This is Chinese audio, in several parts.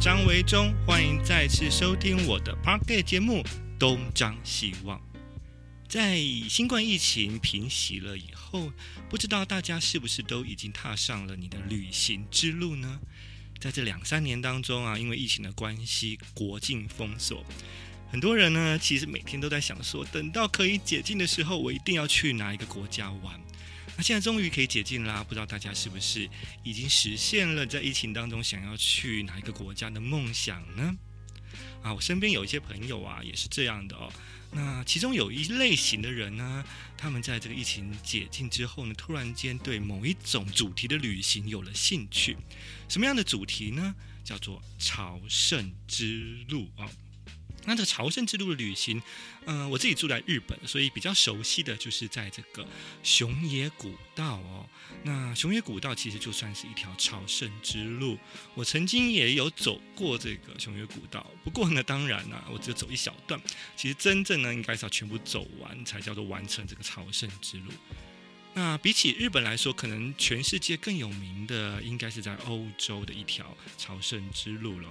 张维忠，欢迎再次收听我的 Podcast 节目《东张西望》。在新冠疫情平息了以后，不知道大家是不是都已经踏上了你的旅行之路呢？在这两三年当中啊，因为疫情的关系，国境封锁，很多人呢，其实每天都在想说，等到可以解禁的时候，我一定要去哪一个国家玩。那现在终于可以解禁啦，不知道大家是不是已经实现了在疫情当中想要去哪一个国家的梦想呢？啊，我身边有一些朋友啊，也是这样的哦。那其中有一类型的人呢，他们在这个疫情解禁之后呢，突然间对某一种主题的旅行有了兴趣。什么样的主题呢？叫做朝圣之路啊。那这个朝圣之路的旅行，嗯、我自己住在日本，所以比较熟悉的就是在这个熊野古道哦。那熊野古道其实就算是一条朝圣之路，我曾经也有走过这个熊野古道。不过呢，当然呢、我只有走一小段。其实真正呢，应该是要全部走完才叫做完成这个朝圣之路。那比起日本来说，可能全世界更有名的，应该是在欧洲的一条朝圣之路了。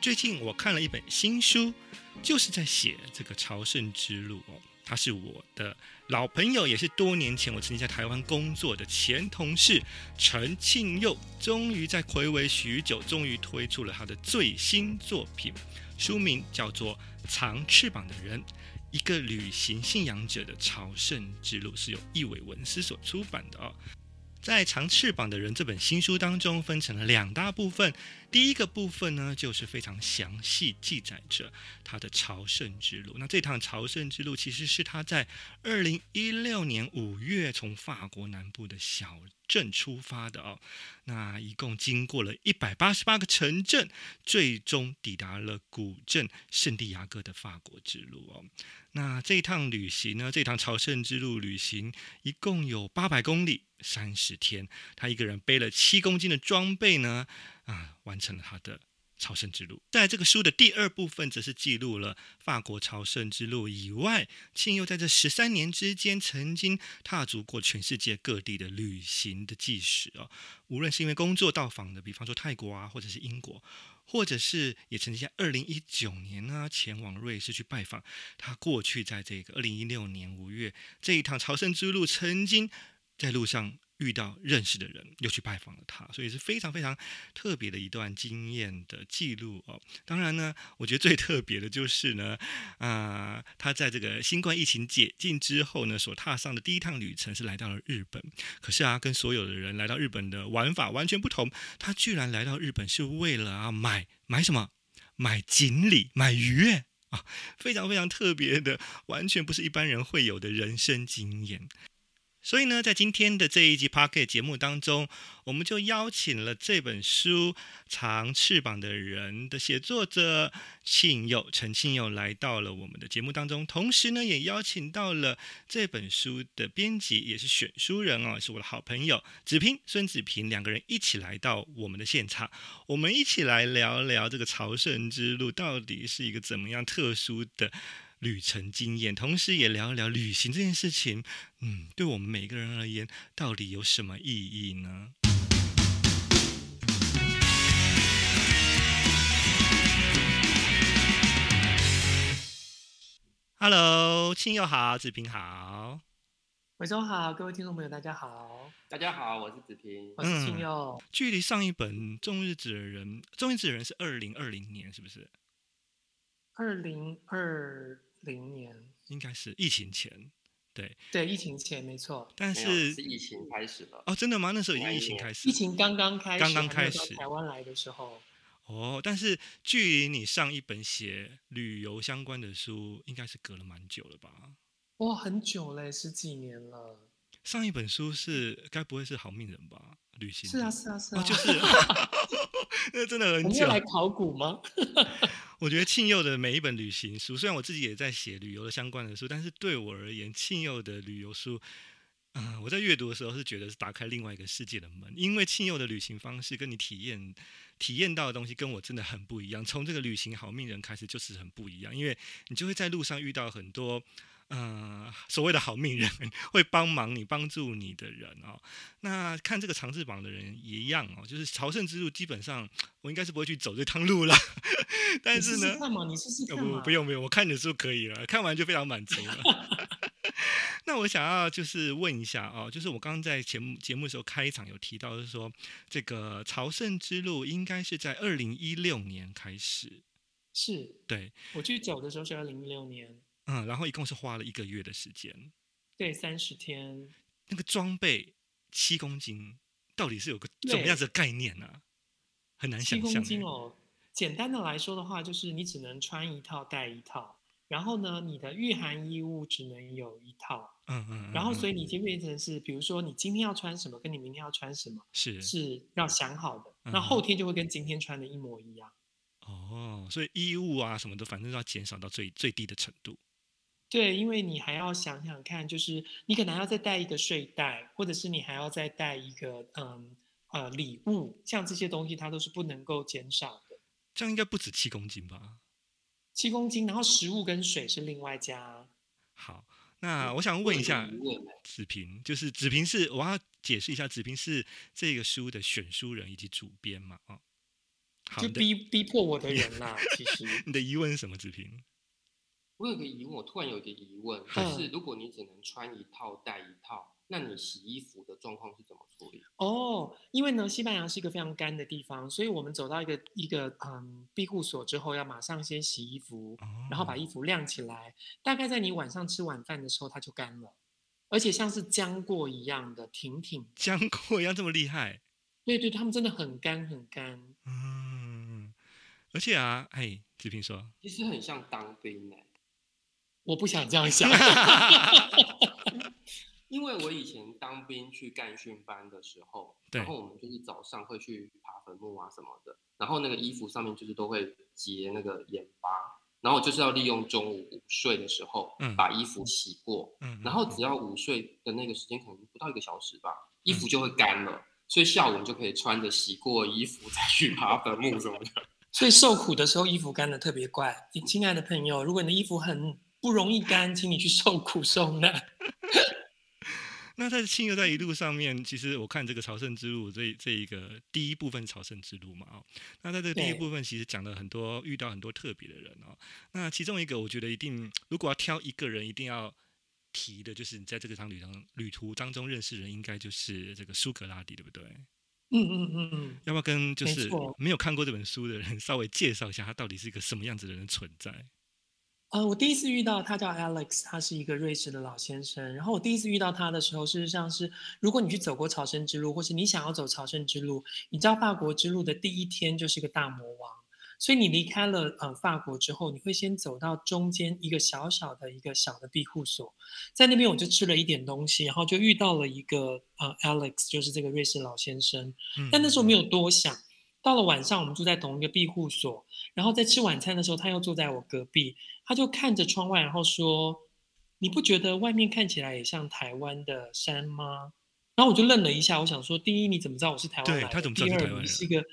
最近我看了一本新书，就是在写这个朝圣之路哦。他是我的老朋友，也是多年前我曾经在台湾工作的前同事陈庆佑，终于在睽违许久，终于推出了他的最新作品，书名叫做《藏翅膀的人：一个旅行信仰者的朝圣之路》，是由译伟文思所出版的哦。在《长翅膀的人》这本新书当中，分成了两大部分。第一个部分呢，就是非常详细记载着他的朝圣之路。那这趟朝圣之路，其实是他在二零一六年五月从法国南部的小镇出发的哦。那一共经过了一百八十八个城镇，最终抵达了古镇圣地亚哥的法国之路哦。那这一趟旅行呢，这趟朝圣之路旅行一共有八百公里。三十天，他一个人背了七公斤的装备呢，啊，完成了他的朝圣之路。在这个书的第二部分，则是记录了法国朝圣之路以外，庆佑在这十三年之间曾经踏足过全世界各地的旅行的纪实哦。无论是因为工作到访的，比方说泰国啊，或者是英国，或者是也曾经在二零一九年呢前往瑞士去拜访他过去在这个二零一六年五月这一趟朝圣之路曾经。在路上遇到认识的人，又去拜访了他，所以是非常非常特别的一段经验的记录哦。当然呢，我觉得最特别的就是呢，啊、他在这个新冠疫情解禁之后呢，所踏上的第一趟旅程是来到了日本。可是啊，跟所有的人来到日本的玩法完全不同，他居然来到日本是为了啊买买什么？买锦鲤，买鱼啊，非常非常特别的，完全不是一般人会有的人生经验。所以呢，在今天的这一集 Podcast 节目当中，我们就邀请了这本书《长翅膀的人》的写作者庆佑陈庆佑来到了我们的节目当中，同时呢，也邀请到了这本书的编辑，也是选书人哦，是我的好朋友子平孙子平，两个人一起来到我们的现场，我们一起来聊聊这个朝圣之路到底是一个怎么样特殊的。旅程经验，同时也聊一聊旅行这件事情，嗯，对我们每个人而言，到底有什么意义呢？Hello，亲友好，子平好，伟忠好，各位听众朋友大家好，大家好，我是子平，我是亲友。嗯，距离上一本《中日子的人》，《中日子的人》是二零二零年，是不是？二零二。零年应该是疫情前，对对，疫情前没错，但是是疫情开始了哦，真的吗？那时候已经疫情开始，疫情刚刚开始，刚刚开始台湾来的时候，哦，但是距离你上一本写旅游相关的书，应该是隔了蛮久了吧？哇，很久嘞，十几年了。上一本书是该不会是好命人吧？旅行是啊是啊是啊，哦、就是 那真的很久。你要来考古吗？我觉得庆佑的每一本旅行书，虽然我自己也在写旅游的相关的书，但是对我而言，庆佑的旅游书嗯、我在阅读的时候是觉得是打开另外一个世界的门，因为庆佑的旅行方式跟你体验体验到的东西跟我真的很不一样。从这个旅行好命人开始就是很不一样，因为你就会在路上遇到很多。嗯、呃，所谓的好命人会帮忙你、帮助你的人哦。那看这个长翅膀的人也一样哦，就是朝圣之路，基本上我应该是不会去走这趟路了。但是呢，试试看嘛，你试试看嘛。不，不用不用，我看你的书可以了，看完就非常满足了。那我想要就是问一下哦，就是我刚刚在节目节目的时候开场有提到，就是说这个朝圣之路应该是在二零一六年开始。是，对，我去走的时候是二零一六年。嗯，然后一共是花了一个月的时间，对，三十天。那个装备七公斤，到底是有个怎么样子的概念呢、啊？很难想象。七公斤哦，简单的来说的话，就是你只能穿一套带一套，然后呢，你的御寒衣物只能有一套。嗯嗯，嗯。然后，所以你就变成是，比如说你今天要穿什么，跟你明天要穿什么，是是要想好的。那、嗯、后天就会跟今天穿的一模一样。哦，所以衣物啊什么的，反正要减少到最最低的程度。对，因为你还要想想看，就是你可能还要再带一个睡袋，或者是你还要再带一个嗯呃礼物，像这些东西它都是不能够减少的。这样应该不止七公斤吧？七公斤，然后食物跟水是另外加。好，那我想问一下子平，就是子平是我要解释一下，子平是这个书的选书人以及主编嘛？哦，好，就逼逼迫我的人啦。其实你的疑问是什么，子平？我有个疑问，我突然有一个疑问，就是如果你只能穿一套带一套，那你洗衣服的状况是怎么处理？哦，因为呢，西班牙是一个非常干的地方，所以我们走到一个一个嗯庇护所之后，要马上先洗衣服，然后把衣服晾起来，大概在你晚上吃晚饭的时候，它就干了，而且像是浆过一样的挺挺，浆过一样这么厉害？对对，他们真的很干很干。嗯，而且啊，哎，子平说，其实很像当兵呢。我不想这样想，因为我以前当兵去干训班的时候，然后我们就是早上会去爬坟墓啊什么的，然后那个衣服上面就是都会结那个盐巴，然后就是要利用中午午睡的时候，把衣服洗过，然后只要午睡的那个时间可能不到一个小时吧，衣服就会干了，所以下午你就可以穿着洗过衣服再去爬坟墓什么的。所以受苦的时候衣服干的特别快。亲爱的朋友，如果你的衣服很不容易干，请你去受苦受难。那在亲友在一路上面，其实我看这个朝圣之路这这一个第一部分朝圣之路嘛，哦，那在这个第一部分其实讲了很多遇到很多特别的人哦。那其中一个我觉得一定，如果要挑一个人一定要提的，就是你在这个趟旅程旅途当中认识人，应该就是这个苏格拉底，对不对？嗯嗯嗯嗯。要不要跟就是没有看过这本书的人 稍微介绍一下，他到底是一个什么样子的人存在？呃，我第一次遇到他叫 Alex，他是一个瑞士的老先生。然后我第一次遇到他的时候，事实上是，如果你去走过朝圣之路，或是你想要走朝圣之路，你知道法国之路的第一天就是一个大魔王，所以你离开了呃法国之后，你会先走到中间一个小小的一个小的庇护所，在那边我就吃了一点东西，然后就遇到了一个呃 Alex，就是这个瑞士老先生，但那时候没有多想。到了晚上，我们住在同一个庇护所，然后在吃晚餐的时候，他又坐在我隔壁，他就看着窗外，然后说：“你不觉得外面看起来也像台湾的山吗？”然后我就愣了一下，我想说：第一，你怎么知道我是台湾人？对，他怎么知道台湾？第二，你是一个，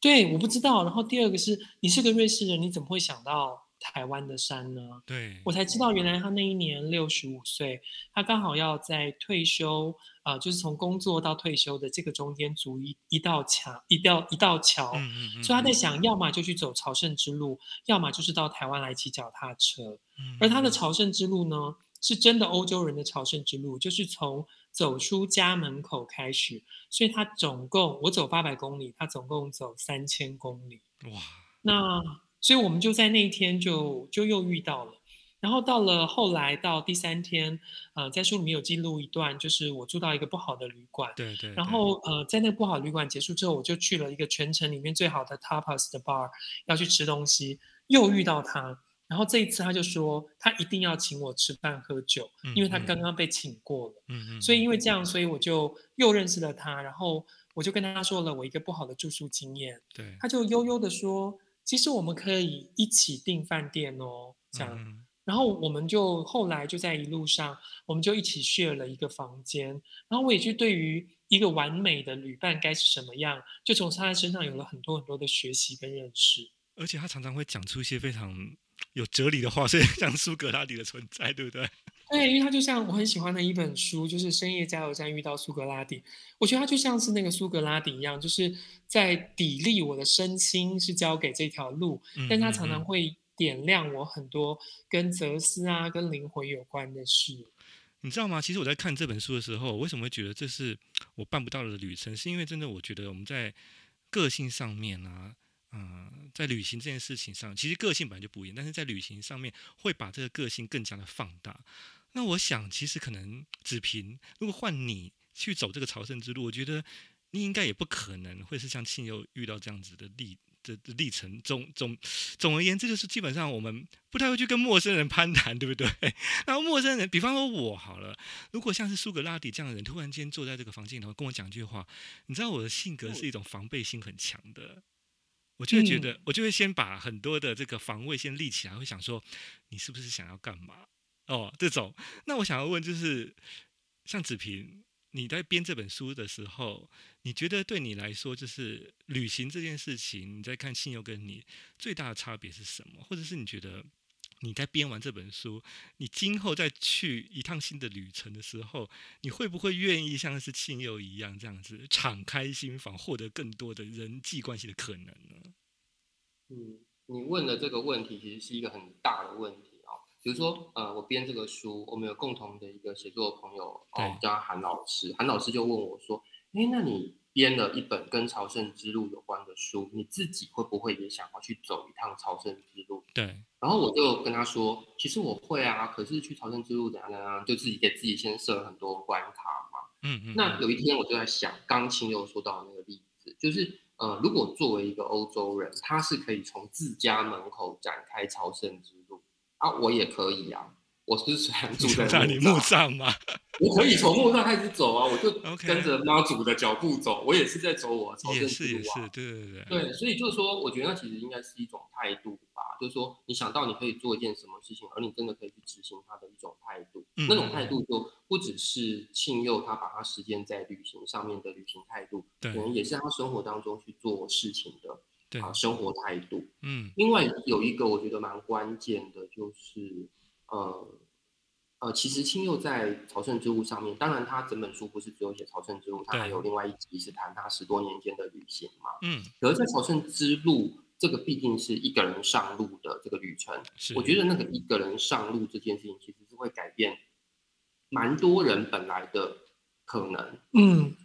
对，我不知道。然后第二个是，你是个瑞士人，你怎么会想到？台湾的山呢？对，我才知道，原来他那一年六十五岁，他刚好要在退休，啊、呃，就是从工作到退休的这个中间筑一一道墙，一道一道桥。嗯嗯嗯。所以他在想，要么就去走朝圣之路，要么就是到台湾来骑脚踏车。嗯。而他的朝圣之路呢，是真的欧洲人的朝圣之路，就是从走出家门口开始。所以他总共我走八百公里，他总共走三千公里。哇，那。所以我们就在那一天就就又遇到了，然后到了后来到第三天，呃，在书里面有记录一段，就是我住到一个不好的旅馆，对对，对，然后。呃，在那个不好旅馆结束之后，我就去了一个全城里面最好的 tapas 的 bar 要去吃东西，又遇到他，然后这一次他就说他一定要请我吃饭喝酒，因为他刚刚。被请过了，嗯。嗯，所以因为这样，所以我就又认识了他，然后我就跟他说了我一个不好的住宿经验，对，他就悠悠的说。其实我们可以一起订饭店哦，这样。然然后我们就后来就在一路上，我们就一起 share 了一个房间。然后我也就对于一个完美的旅伴该是什么样，就从他的身上有了很多很多的学习跟认识。而且他常常会讲出一些非常有哲理的话，所以像苏格拉底的存在，对不对？对，因为他就像我很喜欢的一本书，就是《深夜加油站遇到苏格拉底》。我觉得他就像是那个苏格拉底一样，就是在砥砺我的身心，是交给这条路，但他常常会点亮我很多跟哲思啊、跟灵魂有关的事。你知道吗？其实我在看这本书的时候，为什么会觉得这是我办不到的旅程？是因为真的，我觉得我们在个性上面啊，嗯、在旅行这件事情上，其实个性本来就不一样，但是在旅行上面会把这个个性更加的放大。那我想，其实可能子平，如果换你去走这个朝圣之路，我觉得你应该也不可能会是像庆祐遇到这样子的历的历程。总总总而言之，就是基本上我们不太会去跟陌生人攀谈，对不对？然后陌生人，比方说我好了，如果像是苏格拉底这样的人，突然间坐在这个房间里头跟我讲句话，你知道我的性格是一种防备心很强的，我就会觉得，我就会先把很多的这个防卫先立起来，会想说，你是不是想要干嘛？哦，这种，那我想要问，就是像子平，你在编这本书的时候，你觉得对你来说，就是旅行这件事情，你在看庆祐跟你最大的差别是什么？或者是你觉得你在编完这本书，你今后再去一趟新的旅程的时候，你会不会愿意像是庆祐一样这样子敞开心房，获得更多的人际关系的可能呢？嗯，你问的这个问题其实是一个很大的问题。比如说，呃，我编这个书，我们有共同的一个写作的朋友，哦，叫韩老师。韩老师就问我说：“哎，那你编了一本跟朝圣之路有关的书，你自己会不会也想要去走一趟朝圣之路？”对。然后我就跟他说：“其实我会啊，可是去朝圣之路怎样怎样，就自己给自己先设很多关卡嘛。”嗯嗯。那有一天我就在想，刚青又说到那个例子，就是呃，如果作为一个欧洲人，他是可以从自家门口展开朝圣之路。啊，我也可以呀、啊。我是虽然住在你墓葬吗？我可以从墓葬开始走啊，我就 跟着妈祖的脚步走。我也是在走我朝圣之路啊。对对对。对，所以就是说，我觉得那其实应该是一种态度吧。就是说，你想到你可以做一件什么事情，而你真的可以去执行它的一种态度。嗯、那种态度就不只是庆佑他把他时间在旅行上面的旅行态度，对，可能也是他生活当中去做事情的。对啊，生活态度。嗯，另外有一个我觉得蛮关键的，就是呃呃，其实青佑在朝圣之路上面，当然他整本书不是只有写朝圣之路，他还有另外一集是谈他十多年间的旅行嘛。嗯，可是在朝圣之路，这个毕竟是一个人上路的这个旅程，我觉得那个一个人上路这件事情，其实是会改变蛮多人本来的可能。嗯。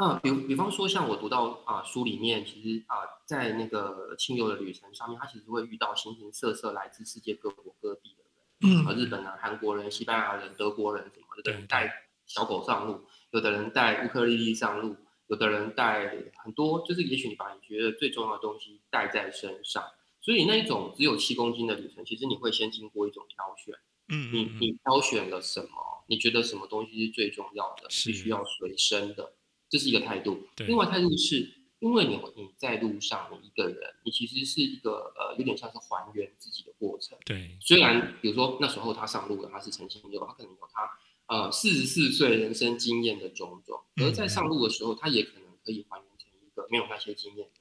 啊，比比方说，像我读到啊书里面，其实啊，在那个亲友的旅程上面，他其实会遇到形形色色来自世界各国各地的人，嗯，啊，日本人、韩国人、西班牙人、德国人什么的，有的人带小狗上路，有的人带乌克丽丽上路，有的人带很多，就是也许你把你觉得最重要的东西带在身上，所以那一种只有七公斤的旅程，其实你会先经过一种挑选，嗯，你你挑选了什么？你觉得什么东西是最重要的，是。需要随身的。这是一个态度，另外态度是，因为你你在路上，你一个人，你其实是一个呃，有点像是还原自己的过程。对，虽然比如说那时候他上路了，他是陈庆祐，他可能有他呃四十四岁人生经验的种种，而在上路的时候，他也可能可以还原成一个没有那些经验的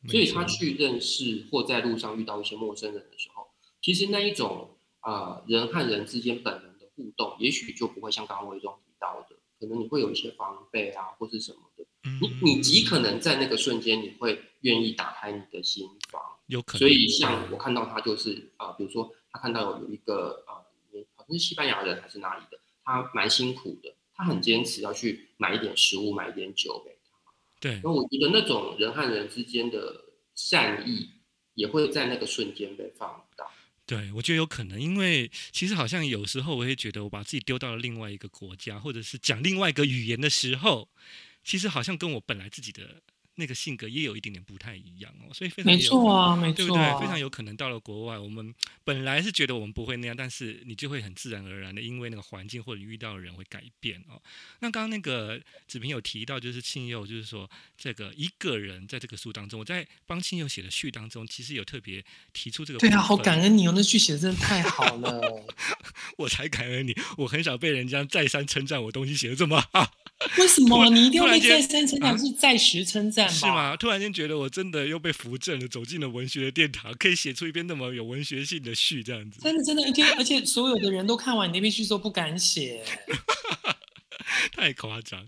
人，所以他去认识或在路上遇到一些陌生人的时候，其实那一种啊、呃、人和人之间本能的互动，也许就不会像刚刚魏忠提到的。可能你会有一些防备啊，或是什么的。你你极可能在那个瞬间，你会愿意打开你的心房。有可能。所以像我看到他就是啊、呃，比如说他看到有有一个啊、呃，好像是西班牙人还是哪里的，他蛮辛苦的，他很坚持要去买一点食物，买一点酒给他。对。那我觉得那种人和人之间的善意，也会在那个瞬间被放大。对，我觉得有可能，因为其实好像有时候我会觉得，我把自己丢到了另外一个国家，或者是讲另外一个语言的时候，其实好像跟我本来自己的那个性格也有一点点不太一样哦，所以非常没错啊，没错啊，对不对？非常有可能到了国外，我们本来是觉得我们不会那样，但是你就会很自然而然的，因为那个环境或者遇到的人会改变哦。那刚刚那个子平有提到，就是庆佑，就是说这个一个人在这个书当中，我在帮庆佑写的序当中，其实有特别提出这个。对啊，好感恩你哦，那句写的真的太好了。我才感恩你，我很少被人家再三称赞我东西写的这么好。为什么你一定要被再三称赞？是再十称赞吗？是吗？突然间觉得我真的又被扶正了，走进了文学的殿堂，可以写出一篇那么有文学性的序，这样子。真的，真的，而且而且所有的人都看完你那篇序之后不敢写，太夸张。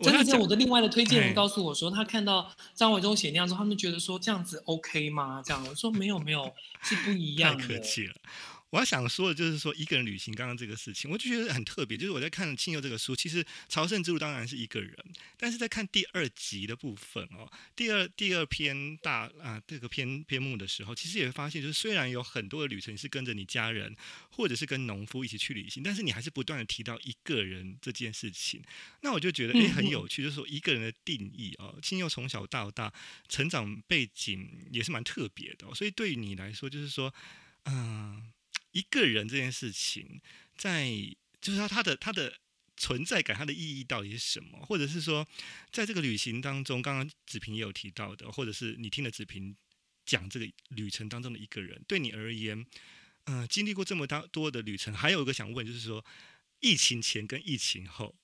真的，在我的另外的推荐人告诉我说，他看到张伟忠写那样之后，他们觉得说这样子 OK 吗？这样我说没有没有，是不一样的。太客气了。我要想说的就是说，一个人旅行刚刚这个事情，我就觉得很特别。就是我在看庆佑这个书，其实《朝圣之路》当然是一个人，但是在看第二集的部分哦，第二第二篇大啊这个篇篇目的时候，其实也会发现，就是虽然有很多的旅程是跟着你家人，或者是跟农夫一起去旅行，但是你还是不断的提到一个人这件事情。那我就觉得诶很有趣，就是说一个人的定义哦，庆佑从小到大成长背景也是蛮特别的，所以对于你来说，就是说嗯。一个人这件事情，在就是说他的他的存在感，它的意义到底是什么？或者是说，在这个旅行当中，刚刚子平也有提到的，或者是你听了子平讲这个旅程当中的一个人，对你而言，嗯、经历过这么大多的旅程，还有一个想问，就是说，疫情前跟疫情后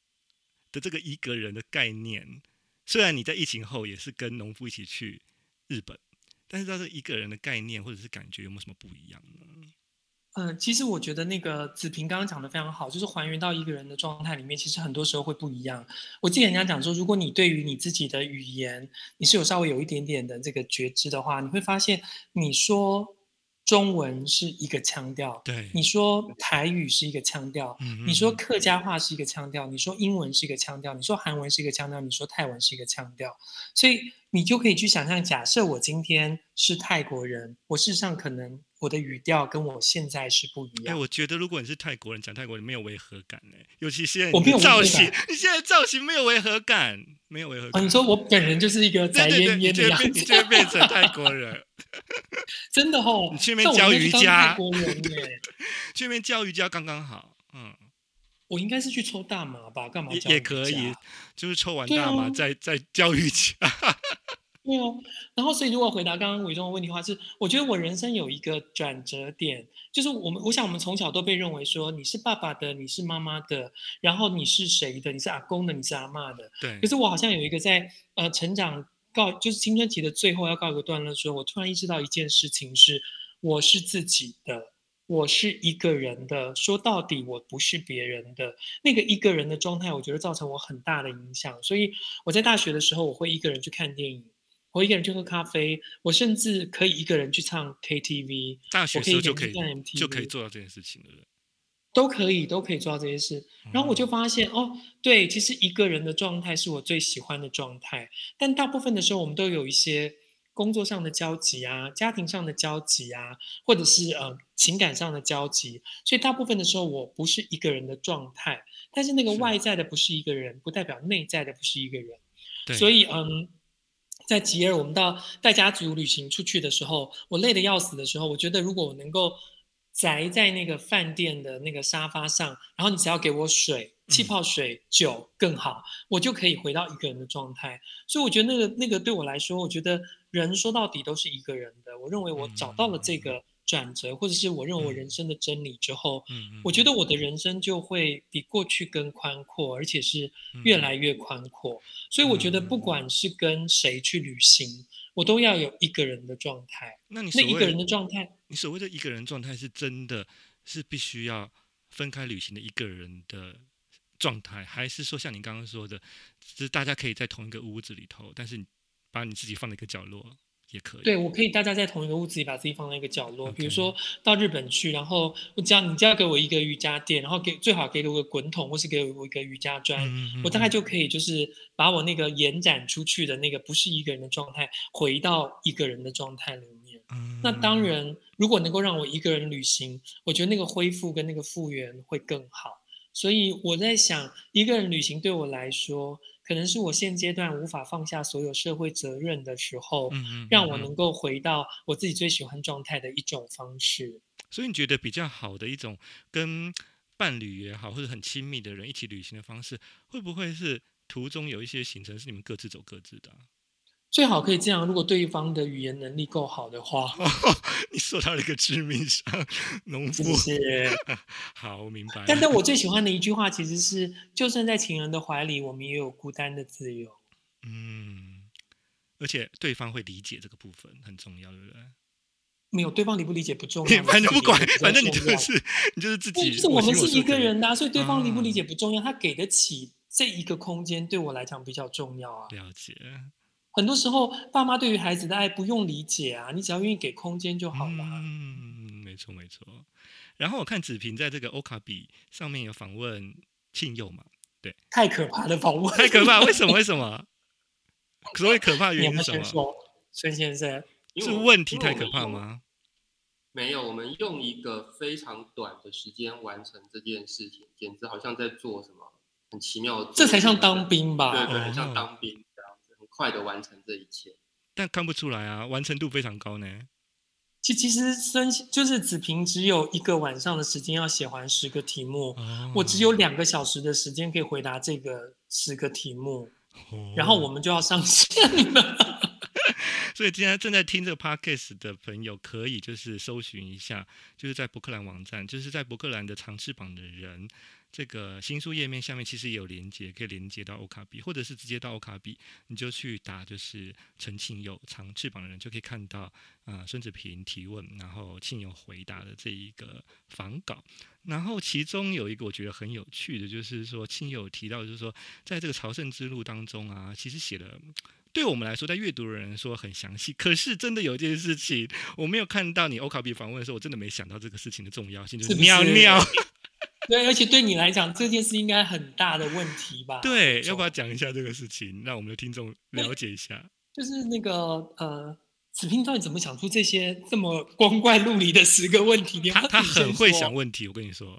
的这个一个人的概念，虽然你在疫情后也是跟农夫一起去日本，但是他这一个人的概念或者是感觉有没有什么不一样呢？嗯、呃，其实我觉得那个子平刚刚讲的非常好，就是还原到一个人的状态里面，其实很多时候会不一样。我记得人家讲说，如果你对于你自己的语言，你是有稍微有一点点的这个觉知的话，你会发现，你说中文是一个腔调，对，你说台语是一个腔调，嗯，你说客家话是一个腔调，你说英文是一个腔调，你说韩文是一个腔调，你说泰文是一个腔调，所以你就可以去想象，假设我今天是泰国人，我事实上可能。我的语调跟我现在是不一样。哎，我觉得如果你是泰国人讲泰国人没有违和感呢，尤其现在你造型，你现在造型没有违和感，没有违和感。哦，你说我本人就是一个宅烟烟的样子，你就会变成泰国人。真的哦，你去那边教瑜伽，泰国人去那边教瑜伽刚刚好。嗯，我应该是去抽大麻吧？干嘛？也可以，就是抽完大麻再再教瑜伽。对哦，然后所以如果回答刚刚伟忠的问题的话，是我觉得我人生有一个转折点，就是我们我想我们从小都被认为说你是爸爸的，你是妈妈的，然后你是谁的？你是阿公的，你是阿嬷的。对。可是我好像有一个在呃成长告就是青春期的最后要告一个段落的时候，我突然意识到一件事情是，我是自己的，我是一个人的。说到底，我不是别人的。那个一个人的状态，我觉得造成我很大的影响。所以我在大学的时候，我会一个人去看电影。我一个人去喝咖啡，我甚至可以一个人去唱 KTV。大学时候就可以就可以做到这件事情了，都可以都可以做到这些事。然后我就发现、嗯、哦，对，其实一个人的状态是我最喜欢的状态。但大部分的时候，我们都有一些工作上的交集啊，家庭上的交集啊，或者是呃情感上的交集。所以大部分的时候，我不是一个人的状态。但是那个外在的不是一个人，不代表内在的不是一个人。所以嗯。在吉尔，我们到带家族旅行出去的时候，我累得要死的时候，我觉得如果我能够宅在那个饭店的那个沙发上，然后你只要给我水、气泡水、酒更好，我就可以回到一个人的状态。所以我觉得那个那个对我来说，我觉得人说到底都是一个人的。我认为我找到了这个。转折，或者是我认为我人生的真理之后，嗯嗯，我觉得我的人生就会比过去更宽阔，而且是越来越宽阔。所以我觉得不管是跟谁去旅行，我都要有一个人的状态。那你那一个人的状态，你所谓的一个人状态是真的是必须要分开旅行的一个人的状态，还是说像你刚刚说的，就是大家可以在同一个屋子里头，但是你把你自己放在一个角落？也可以，对，我可以大家在同一个屋子里把自己放在一个角落。比如说到日本去，然后我只要你只要给我一个瑜伽垫，然后给最好给我个滚筒，或是给我一个瑜伽砖，嗯嗯，我大概就可以就是把我那个延展出去的那个不是一个人的状态，回到一个人的状态里面。嗯，那当然，如果能够让我一个人旅行，我觉得那个恢复跟那个复原会更好。所以我在想，一个人旅行对我来说，可能是我现阶段无法放下所有社会责任的时候，嗯嗯，让我能够回到我自己最喜欢状态的一种方式。所以你觉得比较好的一种跟伴侣也好，或者很亲密的人一起旅行的方式，会不会是途中有一些行程是你们各自走各自的？最好可以这样，如果对方的语言能力够好的话。哦、你说到了一个致命伤，农夫。谢谢。好，我明白。但但我最喜欢的一句话其实是：就算在情人的怀里，我们也有孤单的自由。嗯，而且对方会理解这个部分很重要，对不对？没有，对方理不理解不重要。反正不管，反正你就是你就是自己。是我们是一个人呐、啊，所以对方理不理解不重要，他给得起这一个空间，对我来讲比较重要啊。了解。很多时候，爸妈对于孩子的爱不用理解啊，你只要愿意给空间就好了。嗯，没错没错。然后我看子平在这个欧卡比上面有访问庆佑嘛，对，太可怕的访问，太可怕，为什么？为什么？所谓可怕原因是什么？孙先生，是问题太可怕吗？没有，我们用一个非常短的时间完成这件事情，简直好像在做什么很奇妙的。这才像当兵吧？对对，很像当兵。快的完成这一切，但看不出来啊，完成度非常高呢。其其实孙就是子平只有一个晚上的时间要写完十个题目，哦、我只有两个小时的时间可以回答这个十个题目，哦、然后我们就要上线了。所以今天正在听这个 podcast 的朋友，可以就是搜寻一下，就是在博克兰网站，就是在博克兰的长翅膀的人。这个新书页面下面其实也有连接，可以连接到欧卡比，或者是直接到欧卡比，你就去打就是陈庆友长翅膀的人，就可以看到啊孙子平提问，然后庆友回答的这一个访稿。然后其中有一个我觉得很有趣的，就是说庆友提到，就是说在这个朝圣之路当中啊，其实写了对我们来说，在阅读的人说很详细，可是真的有一件事情我没有看到你欧卡比访问的时候，我真的没想到这个事情的重要性，就是尿尿。是对，而且对你来讲，这件事应该很大的问题吧？对，要不要讲一下这个事情，让我们的听众了解一下？就是那个呃，子平到底怎么想出这些这么光怪陆离的十个问题？他他很会想问题，我跟你说，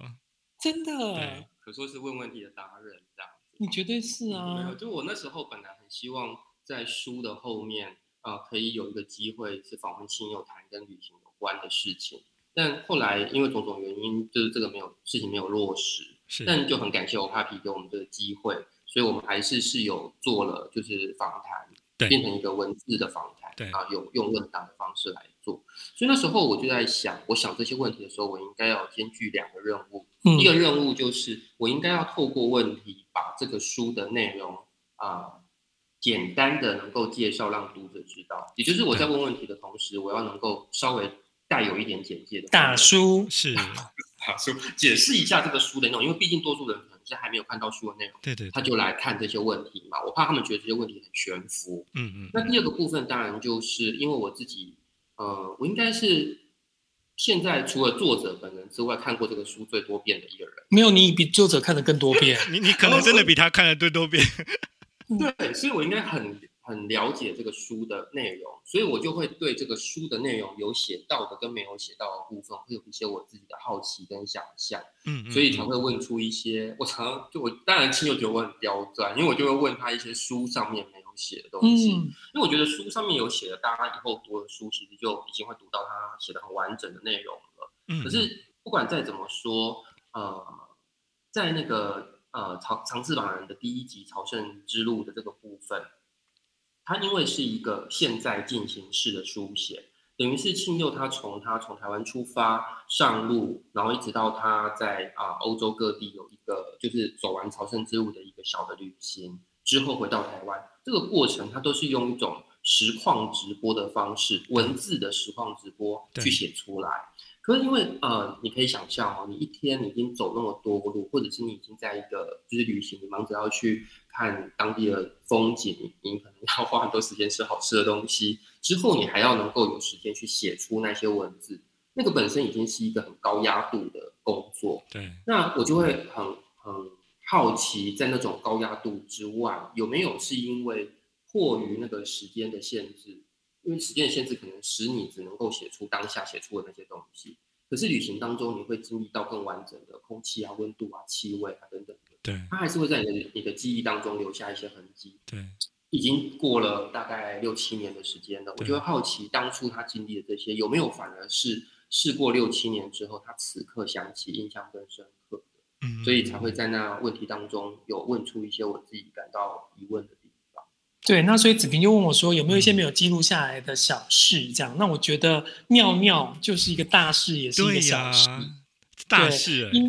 真的，对，可说是问问题的达人这样。你绝对是啊！没有，就我那时候本来很希望在书的后面啊、呃，可以有一个机会是访问亲友谈跟旅行有关的事情。但后来因为种种原因，就是这个没有事情没有落实。是，但就很感谢欧帕皮给我们这个机会，所以我们还是是有做了，就是访谈，对，变成一个文字的访谈，对啊，有用问答的方式来做。所以那时候我就在想，我想这些问题的时候，我应该要兼具两个任务。嗯、一个任务就是我应该要透过问题，把这个书的内容啊、呃，简单的能够介绍，让读者知道。也就是我在问问题的同时，我要能够稍微。带有一点简介的大叔是 大叔，解释一下这个书的内容，因为毕竟多数人可能是还没有看到书的内容，对，对对，他就来看这些问题嘛，我怕他们觉得这些问题很悬浮，嗯嗯。那第二个部分当然就是因为我自己，呃，我应该是现在除了作者本人之外，看过这个书最多遍的一个人。没有，你比作者看的更多遍，你你可能真的比他看的最多遍。对，所以我应该很。很了解这个书的内容，所以我就会对这个书的内容有写到的跟没有写到的部分，会有一些我自己的好奇跟想象，嗯，所以才会问出一些。我常常就我当然亲友觉得我很刁钻，因为我就会问他一些书上面没有写的东西，嗯，因为我觉得书上面有写的，大家以后读的书其实就已经会读到他写的很完整的内容了。嗯，可是不管再怎么说，呃，在那个呃长长翅膀人的第一集朝圣之路的这个部分。它因为是一个现在进行式的书写，等于是庆佑他从他从台湾出发上路，然后一直到他在啊欧洲各地有一个就是走完朝圣之路的一个小的旅行之后回到台湾，这个过程他都是用一种实况直播的方式，文字的实况直播去写出来。可是因为呃，你可以想象哦，你一天你已经走那么多路，或者是你已经在一个就是旅行，你忙着要去看当地的风景，你可能要花很多时间吃好吃的东西，之后你还要能够有时间去写出那些文字，那个本身已经是一个很高压度的工作。对，那我就会很很好奇，在那种高压度之外，有没有是因为迫于那个时间的限制？因为时间的限制，可能使你只能够写出当下写出的那些东西。可是旅行当中，你会经历到更完整的空气啊、温度啊、气味啊等等的对，它还是会在你的你的记忆当中留下一些痕迹。对，已经过了大概六七年的时间了，我就会好奇当初他经历的这些有没有反而是事过六七年之后，他此刻想起印象更深刻的，嗯，所以才会在那问题当中有问出一些我自己感到疑问的。对，那所以子平就问我说，有没有一些没有记录下来的小事？这样，嗯、那我觉得尿尿就是一个大事，也是一个小事，啊、大事、欸。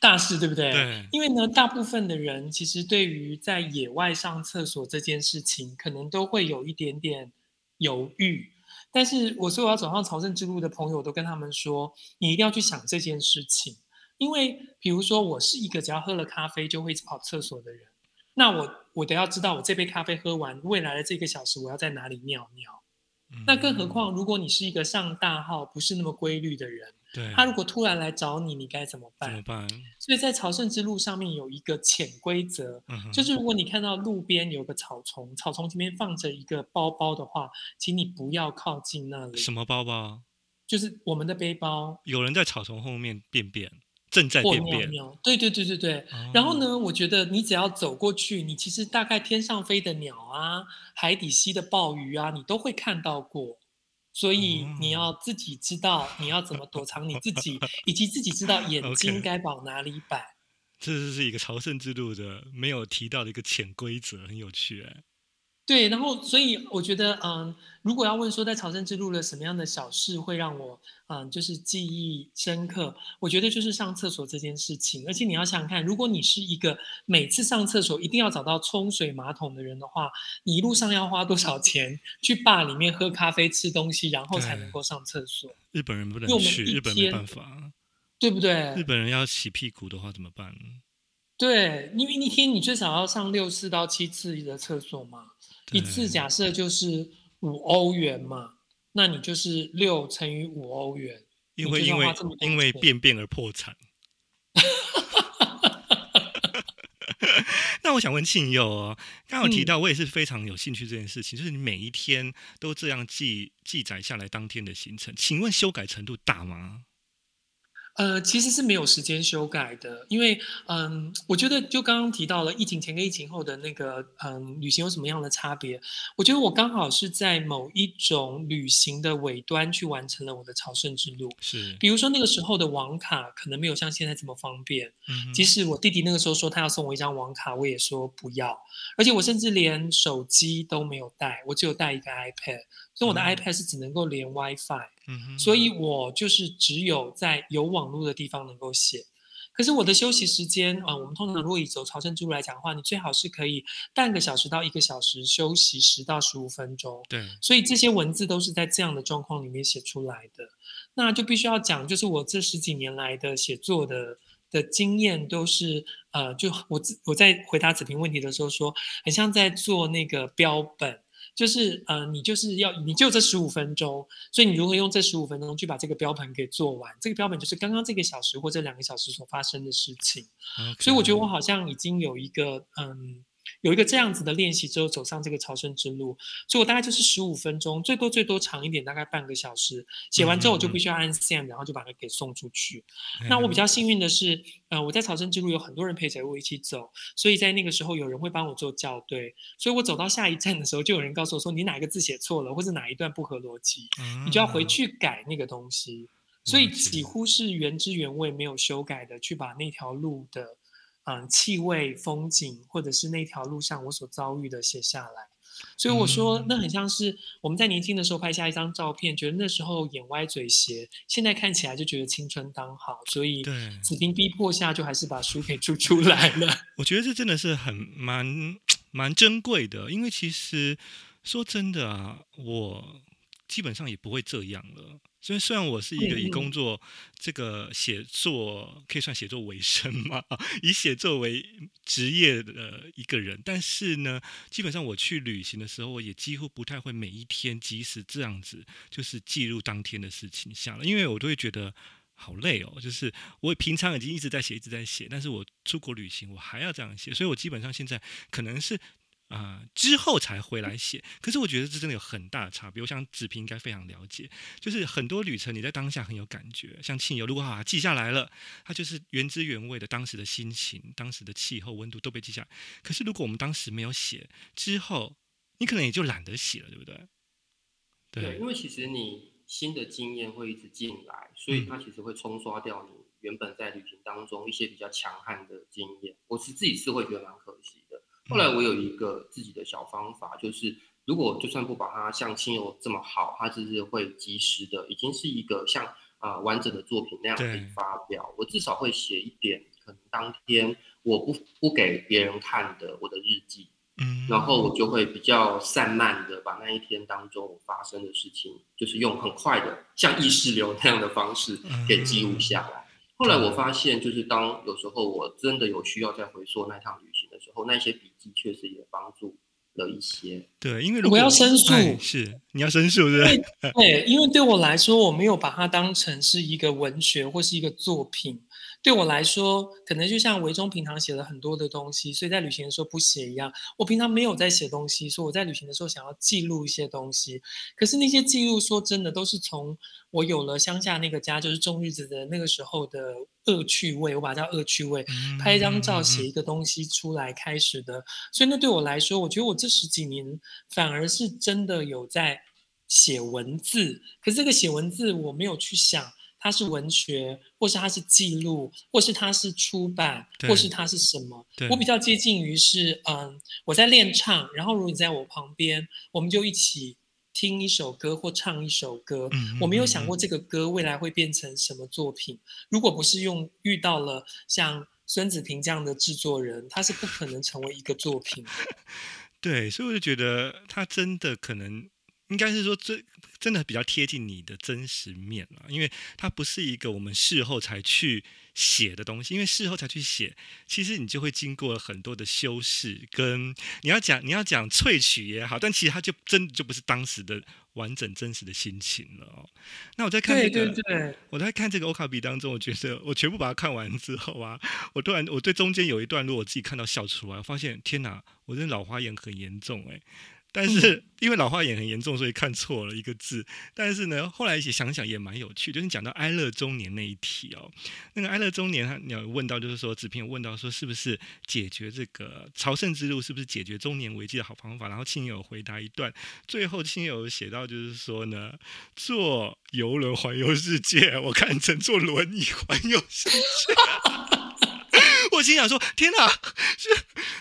大事对不对？对，因为呢，大部分的人其实对于在野外上厕所这件事情，可能都会有一点点犹豫。但是我所有要走上朝圣之路的朋友，都跟他们说，你一定要去想这件事情。因为比如说，我是一个只要喝了咖啡就会跑厕所的人，那我我得要知道，我这杯咖啡喝完，未来的这个小时我要在哪里尿尿。嗯、那更何况，如果你是一个上大号不是那么规律的人。对，他如果突然来找你，你该怎么办？怎么办？所以在朝圣之路上面有一个潜规则，嗯、就是如果你看到路边有个草丛，草丛前面放着一个包包的话，请你不要靠近那里。什么包包？就是我们的背包。有人在草丛后面便便，正在变变。对对对对对。哦、然后呢，我觉得你只要走过去，你其实大概天上飞的鸟啊，海底吸的鲍鱼啊，你都会看到过。所以你要自己知道你要怎么躲藏你自己，以及自己知道 眼睛该往哪里摆。这是一个朝圣之路的没有提到的一个潜规则，很有趣哎。对，然后所以我觉得，嗯，如果要问说在朝圣之路的什么样的小事会让我，嗯，就是记忆深刻，我觉得就是上厕所这件事情。而且你要想想看，如果你是一个每次上厕所一定要找到冲水马桶的人的话，你一路上要花多少钱去坝里面喝咖啡、吃东西，然后才能够上厕所？日本人不能去，日本没办法，对不对？日本人要洗屁股的话怎么办？对，因为一天你最少要上六次到七次的厕所嘛。一次假设就是五欧元嘛，那你就是六乘以五欧元，因为因为因为便便而破产。那我想问庆佑哦，刚刚有提到我也是非常有兴趣这件事情，嗯、就是你每一天都这样记记载下来当天的行程，请问修改程度大吗？呃，其实是没有时间修改的，因为，嗯，我觉得就刚刚提到了疫情前跟疫情后的那个，嗯，旅行有什么样的差别？我觉得我刚好是在某一种旅行的尾端去完成了我的朝圣之路。是，比如说那个时候的网卡可能没有像现在这么方便。嗯，即使我弟弟那个时候说他要送我一张网卡，我也说不要，而且我甚至连手机都没有带，我只有带一个 iPad。所以我的 iPad 是只能够连 WiFi，嗯哼，所以我就是只有在有网络的地方能够写。可是我的休息时间啊、呃，我们通常如果以走朝圣之路来讲的话，你最好是可以半个小时到一个小时休息十到十五分钟。对，所以这些文字都是在这样的状况里面写出来的。那就必须要讲，就是我这十几年来的写作的的经验都是呃，就我我在回答子平问题的时候说，很像在做那个标本。就是呃，你就是要，你就这十五分钟，所以你如何用这十五分钟去把这个标本给做完？这个标本就是刚刚这个小时或这两个小时所发生的事情。所以我觉得我好像已经有一个嗯。有一个这样子的练习之后，走上这个朝圣之路，所以我大概就是十五分钟，最多最多长一点，大概半个小时。写完之后，我就必须要按 send，然后就把它给送出去。嗯、那我比较幸运的是，呃，我在朝圣之路有很多人陪着我一起走，所以在那个时候有人会帮我做校对，所以我走到下一站的时候，就有人告诉我说，你哪一个字写错了，或者哪一段不合逻辑，嗯、你就要回去改那个东西。所以几乎是原汁原味，没有修改的，去把那条路的。嗯，气味、风景，或者是那条路上我所遭遇的写下来，所以我说那很像是我们在年轻的时候拍下一张照片，觉得那时候眼歪嘴斜，现在看起来就觉得青春当好，所以子平逼迫下就还是把书给出出来了。我觉得这真的是很蛮蛮珍贵的，因为其实说真的啊，我基本上也不会这样了。所以，虽然我是一个以工作这个写作可以算写作为生嘛，以写作为职业的一个人，但是呢，基本上我去旅行的时候，我也几乎不太会每一天即使这样子，就是记录当天的事情下来，因为我都会觉得好累哦。就是我平常已经一直在写，一直在写，但是我出国旅行，我还要这样写，所以我基本上现在可能是。啊、呃，之后才回来写。可是我觉得这真的有很大的差别。我想子平应该非常了解，就是很多旅程你在当下很有感觉，像庆游，如果把它记下来了，它就是原汁原味的当时的心情、当时的气候、温度都被记下来。可是如果我们当时没有写，之后你可能也就懒得写了，对不对？对，对，因为其实你新的经验会一直进来，所以它其实会冲刷掉你原本在旅行当中一些比较强悍的经验。我是自己是会觉得蛮可惜的。后来我有一个自己的小方法，就是如果就算不把它像亲友这么好，它就是会及时的，已经是一个像啊、呃、完整的作品那样可以发表。我至少会写一点，可能当天我不不给别人看的我的日记，嗯，然后我就会比较散漫的把那一天当中我发生的事情，就是用很快的像意识流那样的方式给记录下来。后来我发现，就是当有时候我真的有需要再回溯那趟旅行的时候，那些笔记确实也帮助了一些。对，因为如果我要申诉，哎，是你要申诉，对不对？对，因为对我来说，我没有把它当成是一个文学或是一个作品。对我来说，可能就像维中平常写了很多的东西，所以在旅行的时候不写一样。我平常没有在写东西，所以我在旅行的时候想要记录一些东西。可是那些记录，说真的，都是从我有了乡下那个家，就是种日子的那个时候的恶趣味，我把它叫恶趣味，拍一张照，写一个东西出来开始的。所以那对我来说，我觉得我这十几年反而是真的有在写文字。可是这个写文字，我没有去想。它是文学，或是它是记录，或是它是出版，或是它是什么？我比较接近于是，嗯，我在练唱，然后如果你在我旁边，我们就一起听一首歌或唱一首歌。嗯，我没有想过这个歌未来会变成什么作品。如果不是用遇到了像孙子平这样的制作人，他是不可能成为一个作品。对，所以我就觉得他真的可能。应该是说，这真的比较贴近你的真实面了，因为它不是一个我们事后才去写的东西，因为事后才去写，其实你就会经过了很多的修饰，跟你要讲你要讲萃取也好，但其实它就真的就不是当时的完整真实的心情了哦。那我在看这个，对对对，我在看这个欧卡比当中，我觉得我全部把它看完之后啊，我突然我对中间有一段如果我自己看到笑出来，我发现天哪，我这老花眼很严重哎。但是因为老花眼很严重，所以看错了一个字。但是呢，后来一起想想也蛮有趣，就是讲到哀乐中年那一题哦，那个哀乐中年，他你要问到，就是说子平有问到说，是不是解决这个朝圣之路，是不是解决中年危机的好方法？然后亲友回答一段，最后亲友写到就是说呢，坐游轮环游世界，我看成坐轮椅环游世界。我心想说，天哪！是，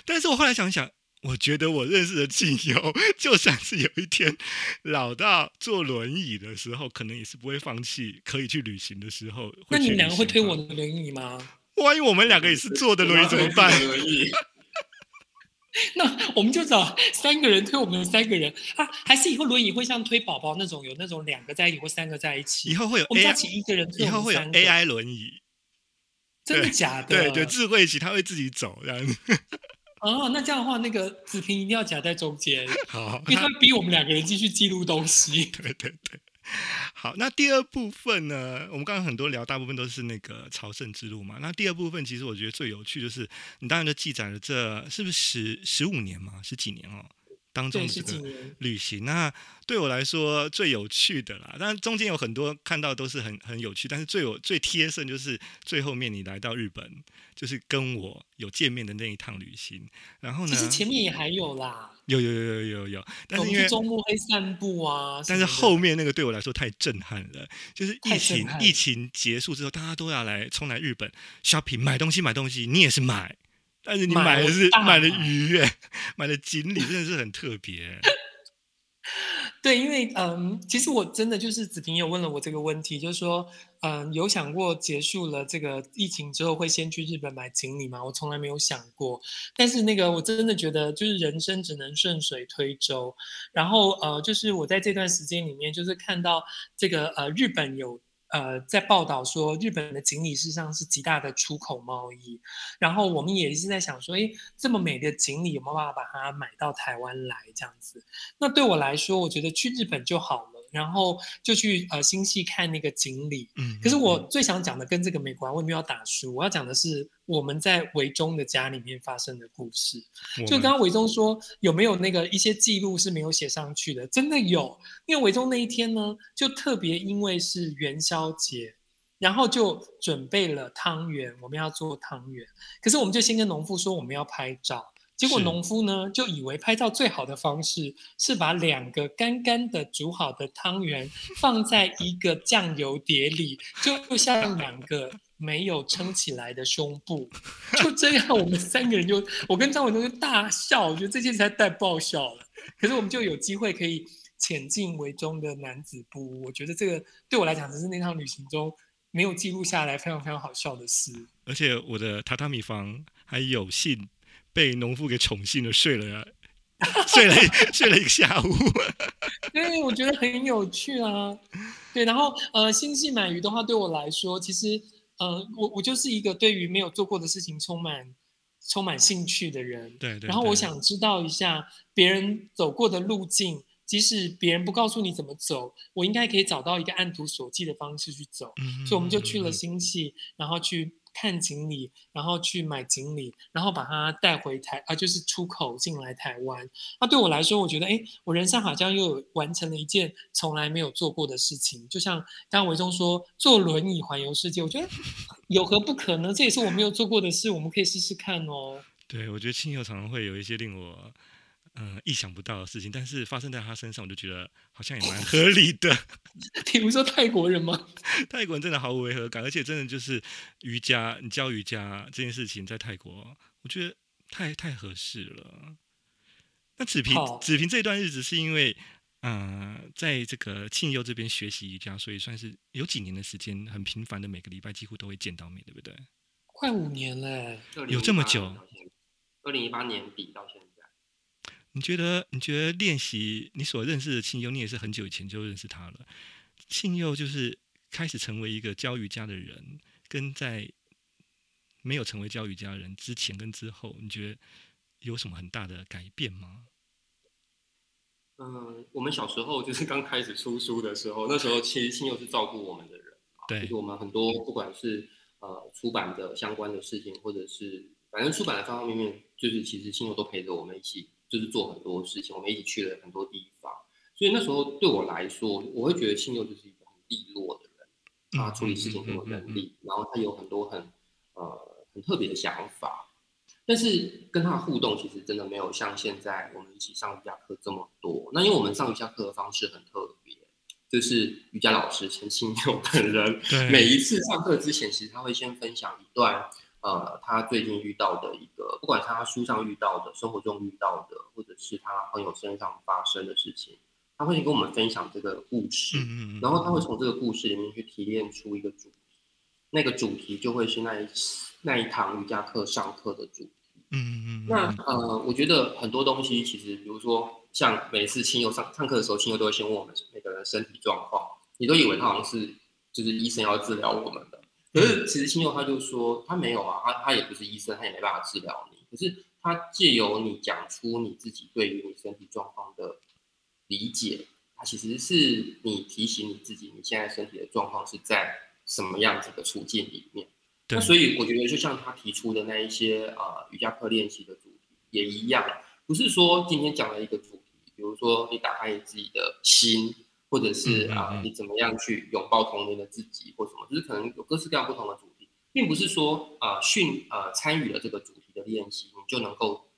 但是我后来想想。我觉得我认识的静友，就算是有一天老到坐轮椅的时候，可能也是不会放弃可以去旅行的时候。那你们两个会推我的轮椅吗？万一我们两个也是坐的轮椅怎么办？轮椅？那我们就找三个人推我们三个人啊？还是以后轮椅会像推宝宝那种，有那种两个在一起或三个在一起？以后会有 AI, 我们请一个人推我们三个，以后会有 AI 轮椅，真的假的？对对，智慧型，他会自己走这样子。哦，那这样的话，那个子平一定要夹在中间，好，因为他逼我们两个人继续记录东西。对对对，好，那第二部分呢？我们刚刚很多聊，大部分都是那个朝圣之路嘛。那第二部分，其实我觉得最有趣就是，你当然都记载了这是不是十十五年嘛？十几年哦。当中的这个旅行，那对我来说最有趣的啦。当然中间有很多看到都是很很有趣，但是最有最贴身就是最后面你来到日本，就是跟我有见面的那一趟旅行。然后呢，其实前面也还有啦，有有有有有有。但是因为周末黑散步啊，但是后面那个对我来说太震撼了。就是疫情疫情结束之后，大家都要来冲来日本 shopping 买东西买东西，你也是买。但是你买的是买的鱼，哎，买的锦鲤真的是很特别。对，因为嗯，其实我真的就是子平有问了我这个问题，就是说，嗯，有想过结束了这个疫情之后会先去日本买锦鲤吗？我从来没有想过。但是那个我真的觉得，就是人生只能顺水推舟。然后呃，就是我在这段时间里面，就是看到这个呃，日本有。呃，在报道说日本的锦鲤事实上是极大的出口贸易，然后我们也一直在想说，诶，这么美的锦鲤有没有办法把它买到台湾来这样子？那对我来说，我觉得去日本就好了，然后就去呃新戏看那个锦鲤。嗯，可是我最想讲的跟这个没关，我也没有打书。我要讲的是我们在维中的家里面发生的故事。就刚刚维中说有没有那个一些记录是没有写上去的？真的有，因为维中那一天呢，就特别因为是元宵节，然后就准备了汤圆，我们要做汤圆。可是我们就先跟农夫说我们要拍照。结果农夫呢，就以为拍照最好的方式是把两个干干的煮好的汤圆放在一个酱油碟里，就像两个没有撑起来的胸部。就这样，我们三个人就，我跟张伟东就大笑，我觉得这件事太爆笑了。可是我们就有机会可以潜进围中的男子部，我觉得这个对我来讲，只是那趟旅行中没有记录下来非常非常好笑的事。而且我的榻榻米房还有幸。被农夫给宠幸了，睡了，睡了，睡了一个下午。对，我觉得很有趣啊。对，然后呃，新戏买鱼的话，对我来说，其实呃，我我就是一个对于没有做过的事情充满充满兴趣的人。对，对对。然后我想知道一下别人走过的路径，即使别人不告诉你怎么走，我应该可以找到一个按图索骥的方式去走。嗯。所以我们就去了星系，然后去。看锦鲤，然后去买锦鲤，然后把它带回台啊，就是出口进来台湾。那对我来说，我觉得，哎，我人生好像又完成了一件从来没有做过的事情。就像刚刚维中说，坐轮椅环游世界，我觉得有何不可呢？这也是我没有做过的事，我们可以试试看哦。对，我觉得亲友常常会有一些令我。嗯，意想不到的事情，但是发生在他身上，我就觉得好像也蛮合理的。比如说泰国人吗？泰国人真的毫无违和感，而且真的就是瑜伽，你教瑜伽这件事情在泰国，我觉得太太合适了。那子平，子平这段日子是因为，嗯、呃，在这个庆佑这边学习瑜伽，所以算是有几年的时间，很频繁的每个礼拜几乎都会见到面，对不对？快五年嘞，有这么久？二零一八年底到现在。你觉得？你觉得练习你所认识的庆佑，你也是很久以前就认识他了。庆佑就是开始成为一个教瑜伽的人，跟在没有成为教瑜伽的人之前跟之后，你觉得有什么很大的改变吗？嗯，我们小时候就是刚开始出书的时候，那时候其实庆祐是照顾我们的人，对，就是我们很多不管是呃出版的相关的事情，或者是反正出版的方方面面，就是其实庆祐都陪着我们一起。就是做很多事情，我们一起去了很多地方，所以那时候对我来说，我会觉得信佑就是一个很利落的人，他处理事情很有能力，然后他有很多很呃很特别的想法，但是跟他的互动其实真的没有像现在我们一起上瑜伽课这么多。那因为我们上瑜伽课的方式很特别，就是瑜伽老师陈信佑本人，每一次上课之前，其实他会先分享一段。呃，他最近遇到的一个，不管是他书上遇到的、生活中遇到的，或者是他朋友身上发生的事情，他会跟我们分享这个故事，嗯嗯，然后他会从这个故事里面去提炼出一个主题，那个主题就会是那一那一堂瑜伽课上课的主题。嗯嗯，那呃，我觉得很多东西其实，比如说像每次亲友上上课的时候，亲友都会先问我们每个人身体状况，你都以为他好像是就是医生要治疗我们的。可是其实星佑他就说他没有啊，他他也不是医生，他也没办法治疗你。可是他借由你讲出你自己对于你身体状况的理解，他其实是你提醒你自己，你现在身体的状况是在什么样子的处境里面。那所以我觉得就像他提出的那一些啊、呃、瑜伽课练习的主题也一样，不是说今天讲了一个主题，比如说你打开你自己的心。或者是啊、呃，你怎么样去拥抱童年的自己，或什么，就是可能有各式各样不同的主题，并不是说啊训啊参与了这个主题的练习，你就能够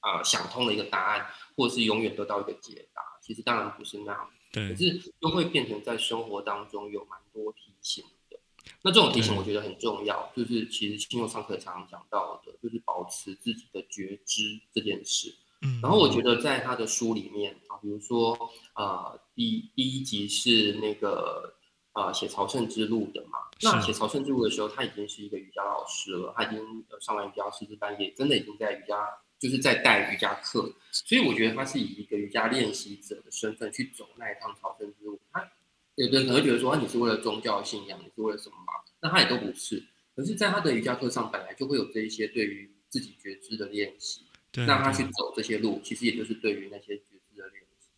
啊、呃、想通了一个答案，或者是永远得到一个解答。其实当然不是那样，对，可是又会变成在生活当中有蛮多提醒的。那这种提醒我觉得很重要，就是其实新用上课常常讲到的，就是保持自己的觉知这件事。嗯，然后我觉得在他的书里面啊，比如说呃，第第一集是那个呃写朝圣之路的嘛。那写朝圣之路的时候，他已经是一个瑜伽老师了，他已经上完瑜伽师资班，也真的已经在瑜伽就是在带瑜伽课。所以我觉得他是以一个瑜伽练习者的身份去走那一趟朝圣之路。他有的人可能会觉得说，啊，你是为了宗教信仰，你是为了什么嘛？那他也都不是。可是，在他的瑜伽课上，本来就会有这一些对于自己觉知的练习。让他去走这些路，其实也就是对于那些觉知的练习。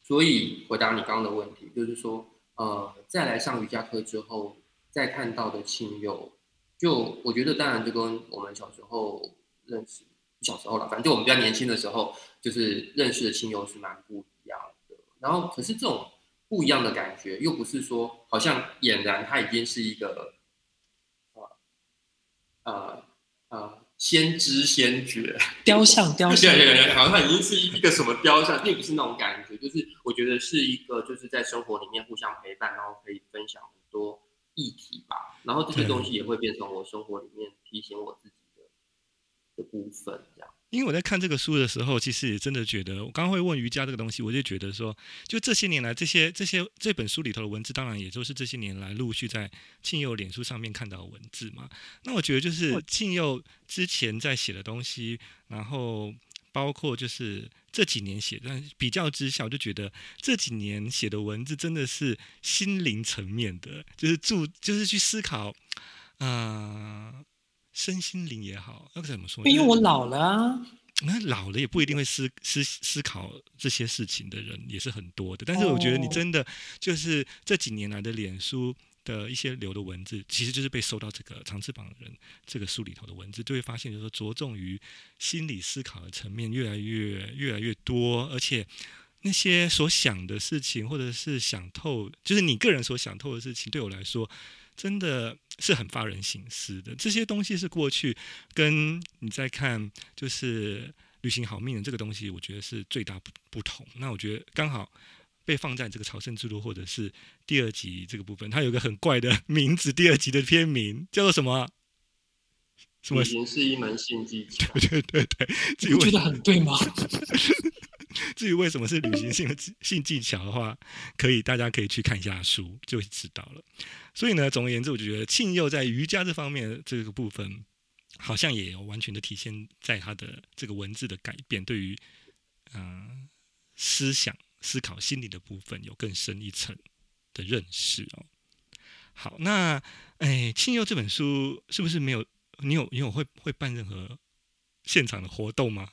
所以回答你刚刚的问题，就是说，呃，再来上瑜伽课之后，再看到的亲友，就我觉得当然就跟我们小时候认识，小时候了，反正就我们比较年轻的时候，就是认识的亲友是蛮不一样的。然后，可是这种不一样的感觉，又不是说好像俨然他已经是一个，呃，呃，呃。先知先觉，雕像雕像，对对对，好像它已经是一个什么雕像，并不是那种感觉，就是我觉得是一个，就是在生活里面互相陪伴，然后可以分享很多议题吧，然后这些东西也会变成我生活里面提醒我自己的的部分，这样。因为我在看这个书的时候，其实也真的觉得，我刚刚会问瑜伽这个东西，我就觉得说，就这些年来，这些这些这本书里头的文字，当然也就是这些年来陆续在庆佑脸书上面看到的文字嘛。那我觉得就是庆佑之前在写的东西，然后包括就是这几年写的，但比较之下，我就觉得这几年写的文字真的是心灵层面的，就是注就是去思考，啊、呃。身心灵也好，要怎么说？因为我老了啊。那老了也不一定会思思思考这些事情的人也是很多的。但是我觉得你真的就是这几年来的脸书的一些留的文字，其实就是被收到这个长翅膀的人这个书里头的文字，就会发现就是说着重于心理思考的层面越来越越来越多，而且那些所想的事情，或者是想透，就是你个人所想透的事情，对我来说。真的是很发人省思的，这些东西是过去跟你在看就是旅行好命的这个东西，我觉得是最大不不同。那我觉得刚好被放在这个朝圣之路或者是第二集这个部分，它有个很怪的 名字，第二集的片名叫做什么？什么？旅行是一门性技巧。对对对对，你觉得很对吗？至于为什么是旅行性的性技巧的话，可以大家可以去看一下书就知道了。所以呢，总而言之，我就觉得庆佑在瑜伽这方面这个部分，好像也有完全的体现在他的这个文字的改变，对于嗯、思想、思考、心理的部分有更深一层的认识哦。好，那哎，庆佑这本书是不是没有？你有你有会会办任何现场的活动吗？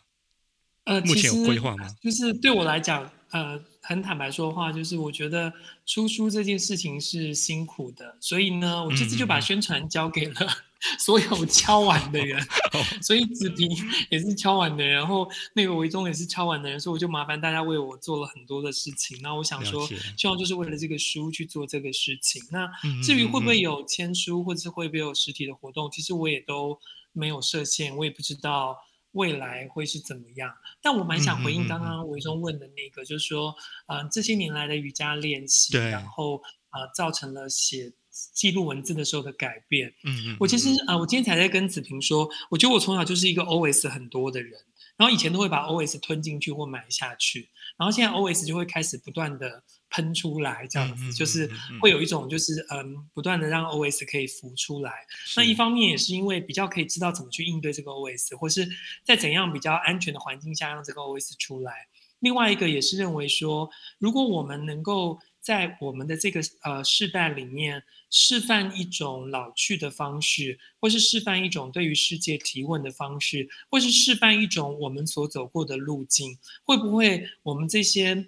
呃，目前有规划吗？就是对我来讲，呃，很坦白说话，就是我觉得出书这件事情是辛苦的，所以呢，我这次就把宣传交给了 所有敲碗的人，所以子平也是敲碗的人，然后那个维中也是敲碗的人，所以我就麻烦大家为我做了很多的事情。那我想说，希望就是为了这个书去做这个事情。那至于会不会有签书，或者是会不会有实体的活动，其实我也都没有设限，我也不知道。未来会是怎么样？但我蛮想回应刚刚维中问的那个，就是说，嗯、呃，这些年来的瑜伽练习，对然后呃，造成了写记录文字的时候的改变。嗯嗯，我其实呃，我今天才在跟子平说，我觉得我从小就是一个 OS 很多的人。然后以前都会把 OS 吞进去或埋下去，然后现在 OS 就会开始不断的喷出来，这样子、嗯、就是会有一种就是嗯，不断的让 OS 可以浮出来。那一方面也是因为比较可以知道怎么去应对这个 OS，或是在怎样比较安全的环境下让这个 OS 出来。另外一个也是认为说，如果我们能够在我们的这个呃世代里面示范一种老去的方式，或是示范一种对于世界提问的方式，或是示范一种我们所走过的路径，会不会我们这些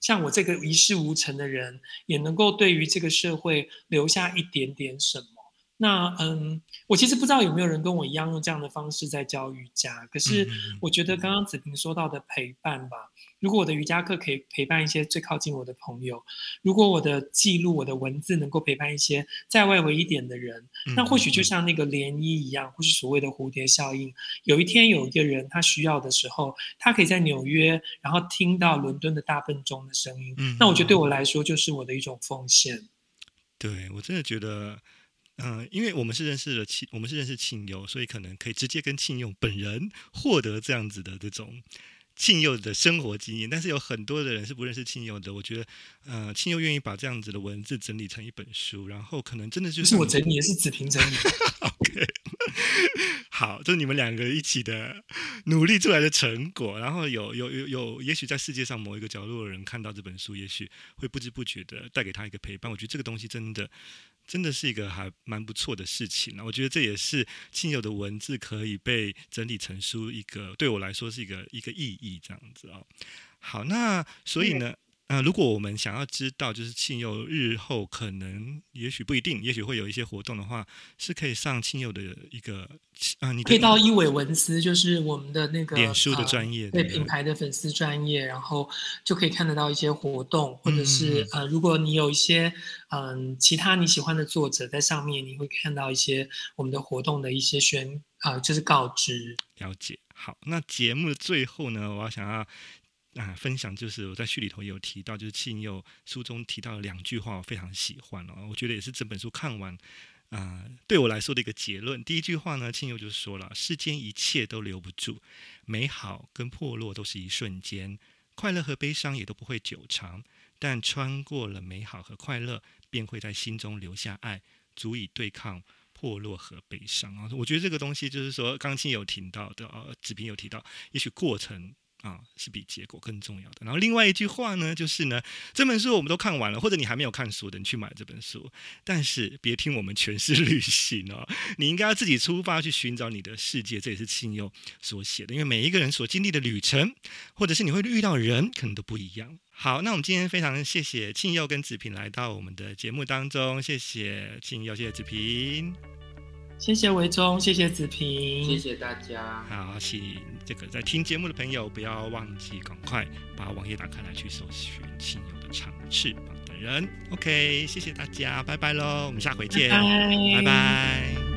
像我这个一事无成的人，也能够对于这个社会留下一点点什么？那嗯，我其实不知道有没有人跟我一样用这样的方式在教瑜伽，可是我觉得刚刚子平说到的陪伴吧。如果我的瑜伽课可以陪伴一些最靠近我的朋友，如果我的记录、我的文字能够陪伴一些在外围一点的人，那或许就像那个涟漪一样，或是所谓的蝴蝶效应。有一天有一个人他需要的时候，他可以在纽约，然后听到伦敦的大笨钟的声音。那我觉得对我来说就是我的一种奉献。对，我真的觉得，嗯、呃，因为我们是认识了庆，我们是认识庆友，所以可能可以直接跟庆友本人获得这样子的这种。庆佑的生活经验，但是有很多的人是不认识庆佑的。我觉得，呃，庆佑愿意把这样子的文字整理成一本书，然后可能真的就是，是我整理，也是子平整理。OK，好，就是你们两个一起的努力出来的成果。然后有有有有，也许在世界上某一个角落的人看到这本书，也许会不知不觉的带给他一个陪伴。我觉得这个东西真的。真的是一个还蛮不错的事情那，我觉得这也是亲友的文字可以被整理成书一个对我来说是一个一个意义这样子哦。好，那所以呢，呃，如果我们想要知道，就是庆祐日后可能，也许不一定，也许会有一些活动的话，是可以上庆祐的一个啊、呃，你可以到一伟文思，就是我们的那个脸书的专业，呃、对品牌的粉丝专业，然后就可以看得到一些活动，或者是嗯呃，如果你有一些嗯、呃、其他你喜欢的作者在上面，你会看到一些我们的活动的一些宣啊、呃，就是告知。了解。好，那节目的最后呢，我要想要啊分享，就是我在序里头也有提到，就是庆佑书中提到两句话，我非常喜欢哦，我觉得也是整本书看完啊、对我来说的一个结论。第一句话呢，庆佑就说了：世间一切都留不住，美好跟破落都是一瞬间，快乐和悲伤也都不会久长，但穿过了美好和快乐，便会在心中留下爱，足以对抗。破落和悲伤啊，我觉得这个东西就是说，刚庆有提到的啊，子平有提到，也许过程啊是比结果更重要的。然后另外一句话呢，就是呢，这本书我们都看完了，或者你还没有看书的，你去买这本书，但是别听我们诠释旅行哦，你应该要自己出发去寻找你的世界，这也是庆佑所写的，因为每一个人所经历的旅程，或者是你会遇到人，可能都不一样。好，那我们今天非常谢谢庆佑跟子平来到我们的节目当中，谢谢庆佑，谢谢子平，谢谢维中，谢谢子平，谢谢大家。好，请这个在听节目的朋友不要忘记赶快把网页打开来去搜寻亲友的长翅膀的人。OK，谢谢大家，拜拜喽，我们下回见，拜拜。拜拜。